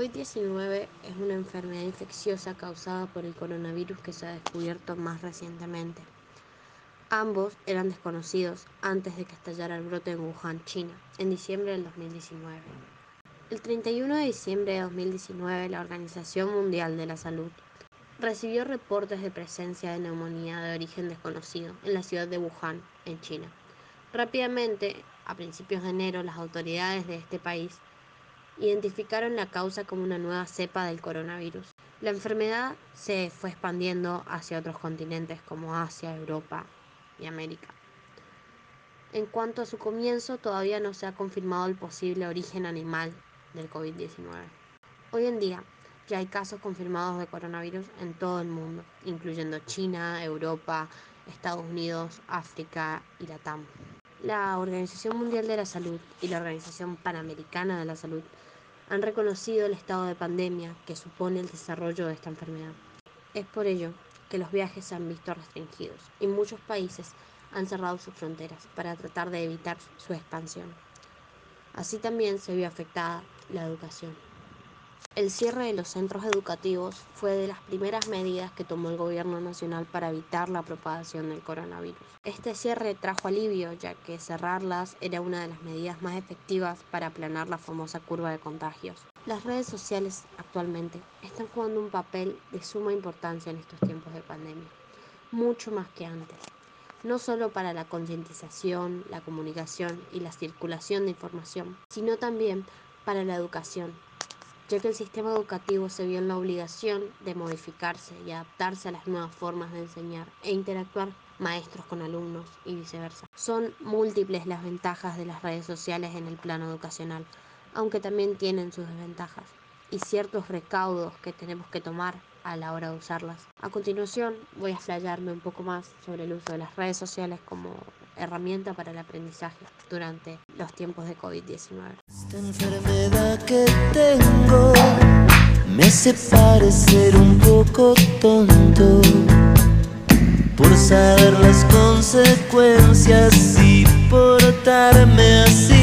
COVID-19 es una enfermedad infecciosa causada por el coronavirus que se ha descubierto más recientemente. Ambos eran desconocidos antes de que estallara el brote en Wuhan, China, en diciembre del 2019. El 31 de diciembre de 2019, la Organización Mundial de la Salud recibió reportes de presencia de neumonía de origen desconocido en la ciudad de Wuhan, en China. Rápidamente, a principios de enero, las autoridades de este país identificaron la causa como una nueva cepa del coronavirus. La enfermedad se fue expandiendo hacia otros continentes como Asia, Europa y América. En cuanto a su comienzo, todavía no se ha confirmado el posible origen animal del COVID-19. Hoy en día ya hay casos confirmados de coronavirus en todo el mundo, incluyendo China, Europa, Estados Unidos, África y Latam. La Organización Mundial de la Salud y la Organización Panamericana de la Salud han reconocido el estado de pandemia que supone el desarrollo de esta enfermedad. Es por ello que los viajes se han visto restringidos y muchos países han cerrado sus fronteras para tratar de evitar su expansión. Así también se vio afectada la educación. El cierre de los centros educativos fue de las primeras medidas que tomó el gobierno nacional para evitar la propagación del coronavirus. Este cierre trajo alivio ya que cerrarlas era una de las medidas más efectivas para aplanar la famosa curva de contagios. Las redes sociales actualmente están jugando un papel de suma importancia en estos tiempos de pandemia, mucho más que antes, no solo para la concientización, la comunicación y la circulación de información, sino también para la educación, ya que el sistema educativo se vio en la obligación de modificarse y adaptarse a las nuevas formas de enseñar e interactuar maestros con alumnos y viceversa. Son múltiples las ventajas de las redes sociales en el plano educacional, aunque también tienen sus desventajas y ciertos recaudos que tenemos que tomar a la hora de usarlas. A continuación voy a explayarme un poco más sobre el uso de las redes sociales como herramienta para el aprendizaje durante los tiempos de COVID-19. Esta enfermedad que tengo me hace parecer un poco tonto por saber las consecuencias y portarme así.